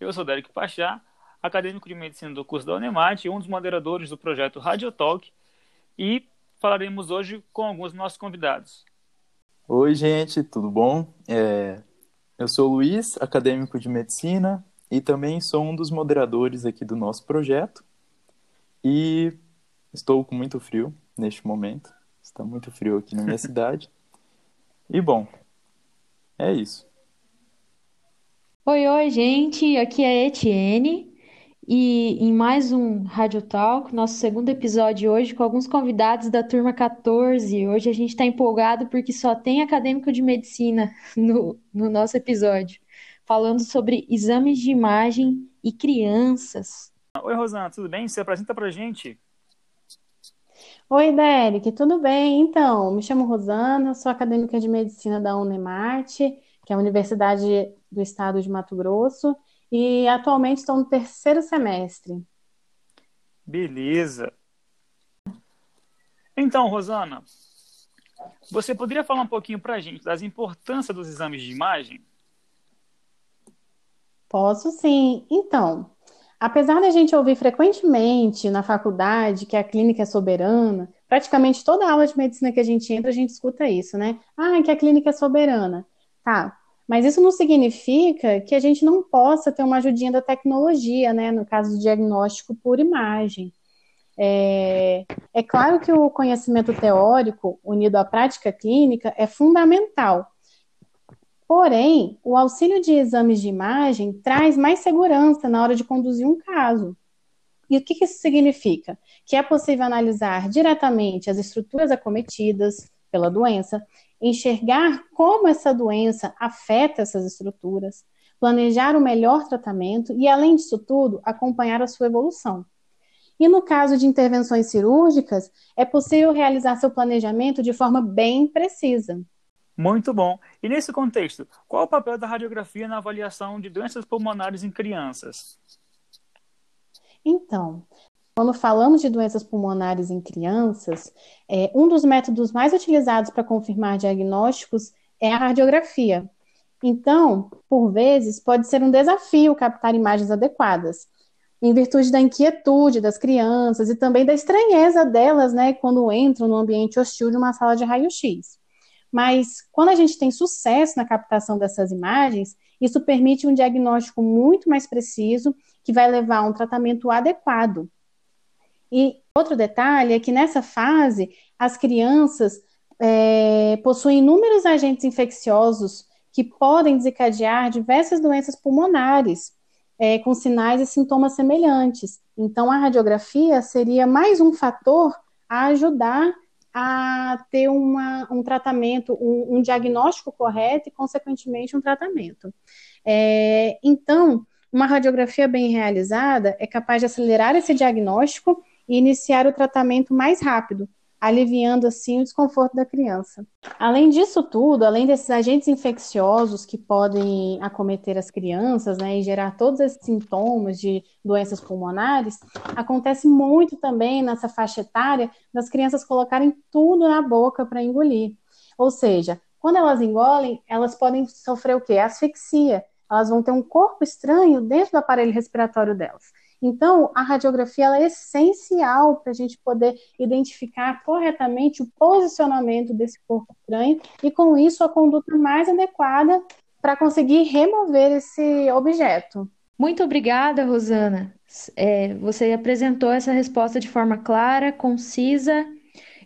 Eu sou Derek Pachá, acadêmico de medicina do curso da Unemat e um dos moderadores do projeto Radiotalk, e falaremos hoje com alguns dos nossos convidados. Oi, gente, tudo bom? É... Eu sou o Luiz, acadêmico de medicina, e também sou um dos moderadores aqui do nosso projeto. E estou com muito frio neste momento. Está muito frio aqui na minha cidade. E bom, é isso. Oi, oi, gente. Aqui é a Etienne. E em mais um Radio Talk, nosso segundo episódio hoje, com alguns convidados da turma 14. Hoje a gente está empolgado porque só tem acadêmico de medicina no, no nosso episódio, falando sobre exames de imagem e crianças. Oi, Rosana, tudo bem? Se apresenta pra gente. Oi, Derek, tudo bem? Então, me chamo Rosana, sou acadêmica de medicina da Unemate, que é a Universidade do Estado de Mato Grosso, e atualmente estou no terceiro semestre. Beleza. Então, Rosana, você poderia falar um pouquinho para a gente das importâncias dos exames de imagem? Posso sim. Então, apesar da gente ouvir frequentemente na faculdade que a clínica é soberana, praticamente toda aula de medicina que a gente entra, a gente escuta isso, né? Ah, que a clínica é soberana. Tá, mas isso não significa que a gente não possa ter uma ajudinha da tecnologia, né? No caso do diagnóstico por imagem. É, é claro que o conhecimento teórico unido à prática clínica é fundamental. Porém, o auxílio de exames de imagem traz mais segurança na hora de conduzir um caso. E o que, que isso significa? Que é possível analisar diretamente as estruturas acometidas pela doença enxergar como essa doença afeta essas estruturas, planejar o melhor tratamento e, além disso tudo, acompanhar a sua evolução. E no caso de intervenções cirúrgicas, é possível realizar seu planejamento de forma bem precisa. Muito bom. E nesse contexto, qual o papel da radiografia na avaliação de doenças pulmonares em crianças? Então, quando falamos de doenças pulmonares em crianças, é, um dos métodos mais utilizados para confirmar diagnósticos é a radiografia. Então, por vezes, pode ser um desafio captar imagens adequadas, em virtude da inquietude das crianças e também da estranheza delas, né, quando entram no ambiente hostil de uma sala de raio-x. Mas quando a gente tem sucesso na captação dessas imagens, isso permite um diagnóstico muito mais preciso, que vai levar a um tratamento adequado e outro detalhe é que nessa fase, as crianças é, possuem inúmeros agentes infecciosos que podem desencadear diversas doenças pulmonares, é, com sinais e sintomas semelhantes. Então, a radiografia seria mais um fator a ajudar a ter uma, um tratamento, um, um, diagnóstico correto e, consequentemente, um tratamento. É, então, uma radiografia bem realizada é capaz de acelerar esse diagnóstico e iniciar o tratamento mais rápido, aliviando assim o desconforto da criança. Além disso tudo, além desses agentes infecciosos que podem acometer as crianças né, e gerar todos esses sintomas de doenças pulmonares, acontece muito também nessa faixa etária das crianças colocarem tudo na boca para engolir. Ou seja, quando elas engolem, elas podem sofrer o quê? Asfixia. Elas vão ter um corpo estranho dentro do aparelho respiratório delas. Então, a radiografia é essencial para a gente poder identificar corretamente o posicionamento desse corpo estranho e, com isso, a conduta mais adequada para conseguir remover esse objeto. Muito obrigada, Rosana. É, você apresentou essa resposta de forma clara, concisa.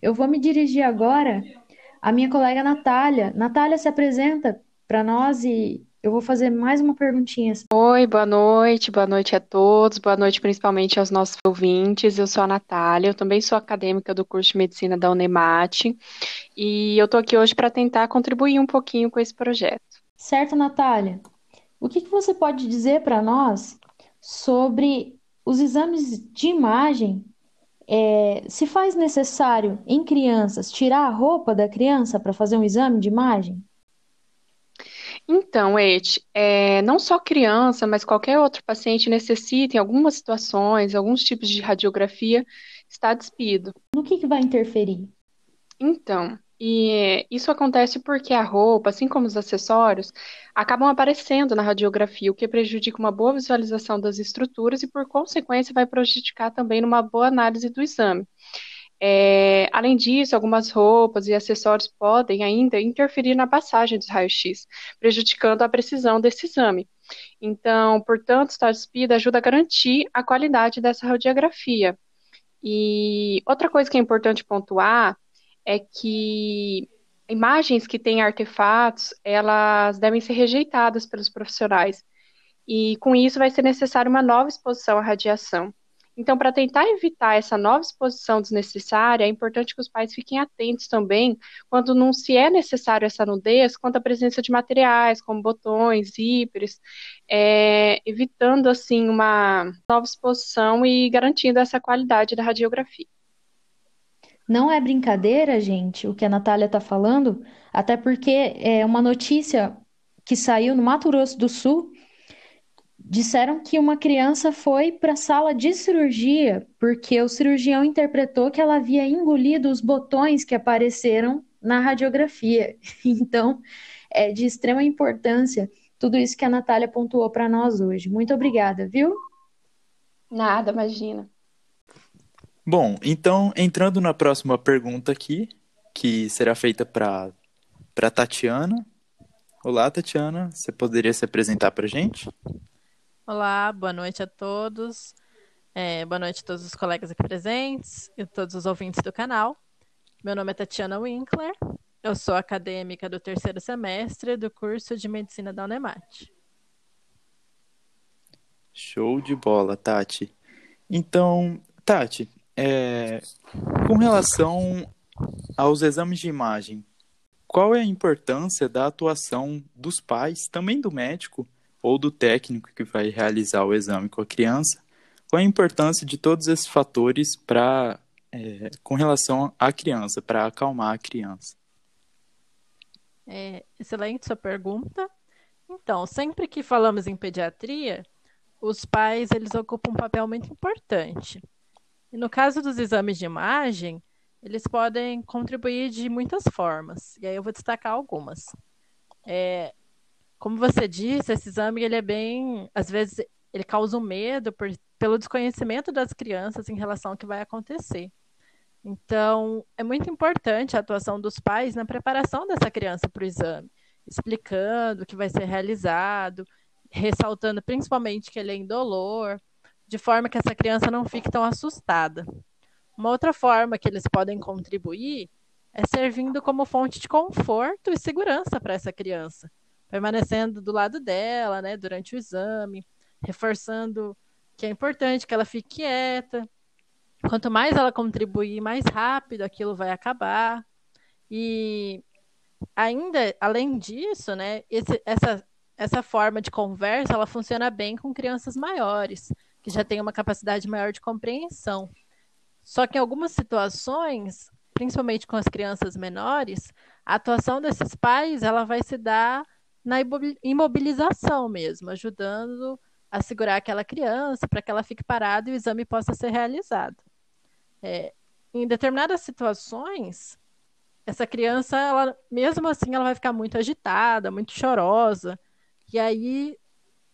Eu vou me dirigir agora à minha colega Natália. Natália, se apresenta para nós e eu vou fazer mais uma perguntinha. Oi, boa noite, boa noite a todos, boa noite principalmente aos nossos ouvintes. Eu sou a Natália, eu também sou acadêmica do curso de medicina da Unemate e eu estou aqui hoje para tentar contribuir um pouquinho com esse projeto. Certo, Natália. O que, que você pode dizer para nós sobre os exames de imagem? É, se faz necessário em crianças tirar a roupa da criança para fazer um exame de imagem? Então, Ed, é, não só criança, mas qualquer outro paciente necessita, em algumas situações, alguns tipos de radiografia, estar despido. No que, que vai interferir? Então, E isso acontece porque a roupa, assim como os acessórios, acabam aparecendo na radiografia, o que prejudica uma boa visualização das estruturas e, por consequência, vai prejudicar também numa boa análise do exame. É, além disso, algumas roupas e acessórios podem ainda interferir na passagem dos raios-x, prejudicando a precisão desse exame. Então, portanto, o Star Speed ajuda a garantir a qualidade dessa radiografia. E outra coisa que é importante pontuar é que imagens que têm artefatos, elas devem ser rejeitadas pelos profissionais. E com isso vai ser necessária uma nova exposição à radiação. Então, para tentar evitar essa nova exposição desnecessária, é importante que os pais fiquem atentos também quando não se é necessário essa nudez, quanto à presença de materiais como botões, zíperes, é, evitando assim uma nova exposição e garantindo essa qualidade da radiografia. Não é brincadeira, gente, o que a Natália está falando, até porque é uma notícia que saiu no Mato Grosso do Sul. Disseram que uma criança foi para a sala de cirurgia porque o cirurgião interpretou que ela havia engolido os botões que apareceram na radiografia. Então, é de extrema importância tudo isso que a Natália pontuou para nós hoje. Muito obrigada, viu? Nada, imagina. Bom, então, entrando na próxima pergunta aqui, que será feita para para Tatiana. Olá, Tatiana, você poderia se apresentar para a gente? Olá, boa noite a todos. É, boa noite a todos os colegas aqui presentes e todos os ouvintes do canal. Meu nome é Tatiana Winkler, eu sou acadêmica do terceiro semestre do curso de Medicina da Unemat. Show de bola, Tati. Então, Tati, é, com relação aos exames de imagem, qual é a importância da atuação dos pais, também do médico ou do técnico que vai realizar o exame com a criança? Qual a importância de todos esses fatores para é, com relação à criança, para acalmar a criança? É, excelente sua pergunta. Então, sempre que falamos em pediatria, os pais eles ocupam um papel muito importante. E no caso dos exames de imagem, eles podem contribuir de muitas formas. E aí eu vou destacar algumas. É, como você disse, esse exame ele é bem, às vezes ele causa um medo por, pelo desconhecimento das crianças em relação ao que vai acontecer. Então, é muito importante a atuação dos pais na preparação dessa criança para o exame, explicando o que vai ser realizado, ressaltando principalmente que ele é indolor, de forma que essa criança não fique tão assustada. Uma outra forma que eles podem contribuir é servindo como fonte de conforto e segurança para essa criança, permanecendo do lado dela, né, durante o exame, reforçando que é importante que ela fique quieta. Quanto mais ela contribuir, mais rápido aquilo vai acabar. E ainda, além disso, né, esse, essa, essa forma de conversa, ela funciona bem com crianças maiores, que já tem uma capacidade maior de compreensão. Só que em algumas situações, principalmente com as crianças menores, a atuação desses pais ela vai se dar na imobilização mesmo, ajudando a segurar aquela criança para que ela fique parada e o exame possa ser realizado. É, em determinadas situações, essa criança, ela, mesmo assim, ela vai ficar muito agitada, muito chorosa, e aí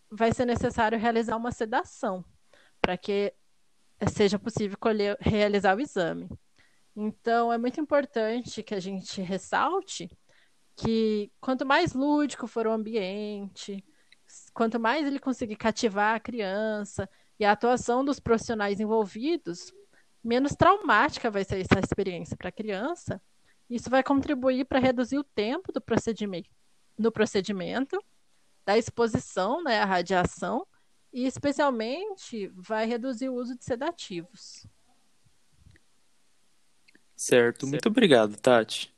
vai ser necessário realizar uma sedação para que seja possível colher, realizar o exame. Então, é muito importante que a gente ressalte que quanto mais lúdico for o ambiente, quanto mais ele conseguir cativar a criança e a atuação dos profissionais envolvidos, menos traumática vai ser essa experiência para a criança. Isso vai contribuir para reduzir o tempo do procedimento, do procedimento, da exposição né, à radiação e especialmente vai reduzir o uso de sedativos. Certo, muito obrigado, Tati.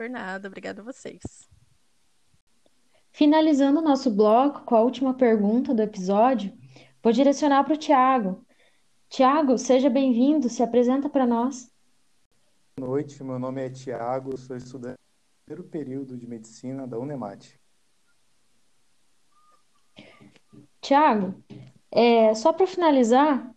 Por nada, obrigada a vocês. Finalizando o nosso bloco com a última pergunta do episódio, vou direcionar para o Tiago. Tiago, seja bem-vindo, se apresenta para nós. Boa noite, meu nome é Tiago, sou estudante do primeiro período de medicina da Unemat. Tiago, é, só para finalizar,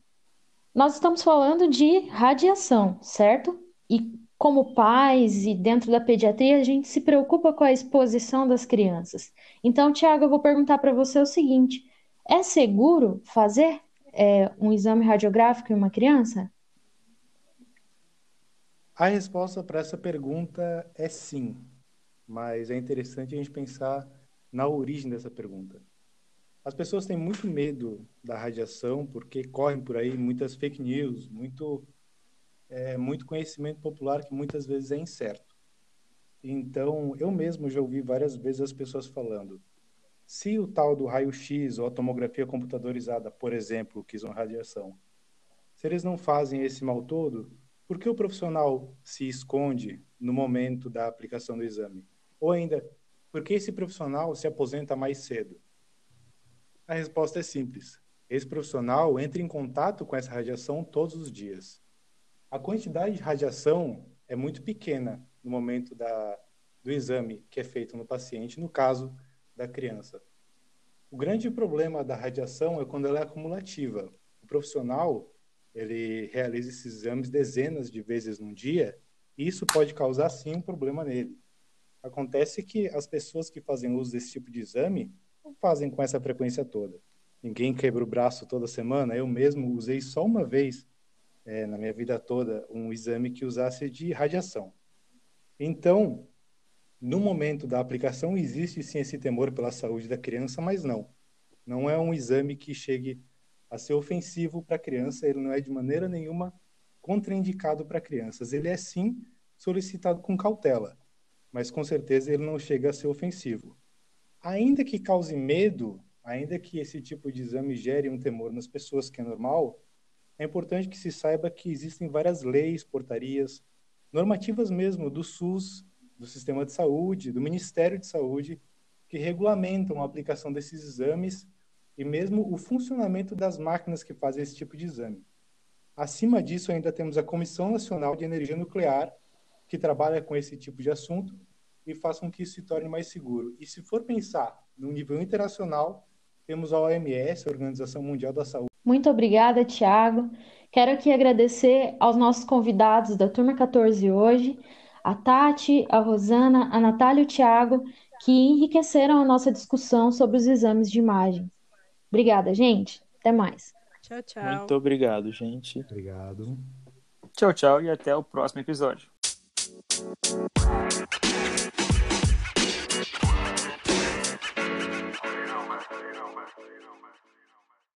nós estamos falando de radiação, certo? E como pais e dentro da pediatria, a gente se preocupa com a exposição das crianças. Então, Tiago, eu vou perguntar para você o seguinte: é seguro fazer é, um exame radiográfico em uma criança? A resposta para essa pergunta é sim, mas é interessante a gente pensar na origem dessa pergunta. As pessoas têm muito medo da radiação porque correm por aí muitas fake news, muito é, muito conhecimento popular que muitas vezes é incerto. Então, eu mesmo já ouvi várias vezes as pessoas falando: se o tal do raio-x ou a tomografia computadorizada, por exemplo, que usam radiação, se eles não fazem esse mal todo, por que o profissional se esconde no momento da aplicação do exame? Ou ainda, por que esse profissional se aposenta mais cedo? A resposta é simples. Esse profissional entra em contato com essa radiação todos os dias. A quantidade de radiação é muito pequena no momento da, do exame que é feito no paciente, no caso da criança. O grande problema da radiação é quando ela é acumulativa. O profissional ele realiza esses exames dezenas de vezes num dia e isso pode causar sim um problema nele. Acontece que as pessoas que fazem uso desse tipo de exame não fazem com essa frequência toda. Ninguém quebra o braço toda semana. Eu mesmo usei só uma vez é, na minha vida toda um exame que usasse de radiação. Então, no momento da aplicação, existe sim esse temor pela saúde da criança, mas não. Não é um exame que chegue a ser ofensivo para a criança, ele não é de maneira nenhuma contraindicado para crianças. Ele é sim solicitado com cautela, mas com certeza ele não chega a ser ofensivo. Ainda que cause medo, ainda que esse tipo de exame gere um temor nas pessoas, que é normal, é importante que se saiba que existem várias leis, portarias, normativas mesmo do SUS, do Sistema de Saúde, do Ministério de Saúde, que regulamentam a aplicação desses exames e mesmo o funcionamento das máquinas que fazem esse tipo de exame. Acima disso, ainda temos a Comissão Nacional de Energia Nuclear, que trabalha com esse tipo de assunto e faz com que isso se torne mais seguro. E se for pensar no nível internacional, temos a OMS, a Organização Mundial da Saúde, muito obrigada, Tiago. Quero aqui agradecer aos nossos convidados da turma 14 hoje, a Tati, a Rosana, a Natália e o Tiago, que enriqueceram a nossa discussão sobre os exames de imagem. Obrigada, gente. Até mais. Tchau, tchau. Muito obrigado, gente. Obrigado. Tchau, tchau e até o próximo episódio.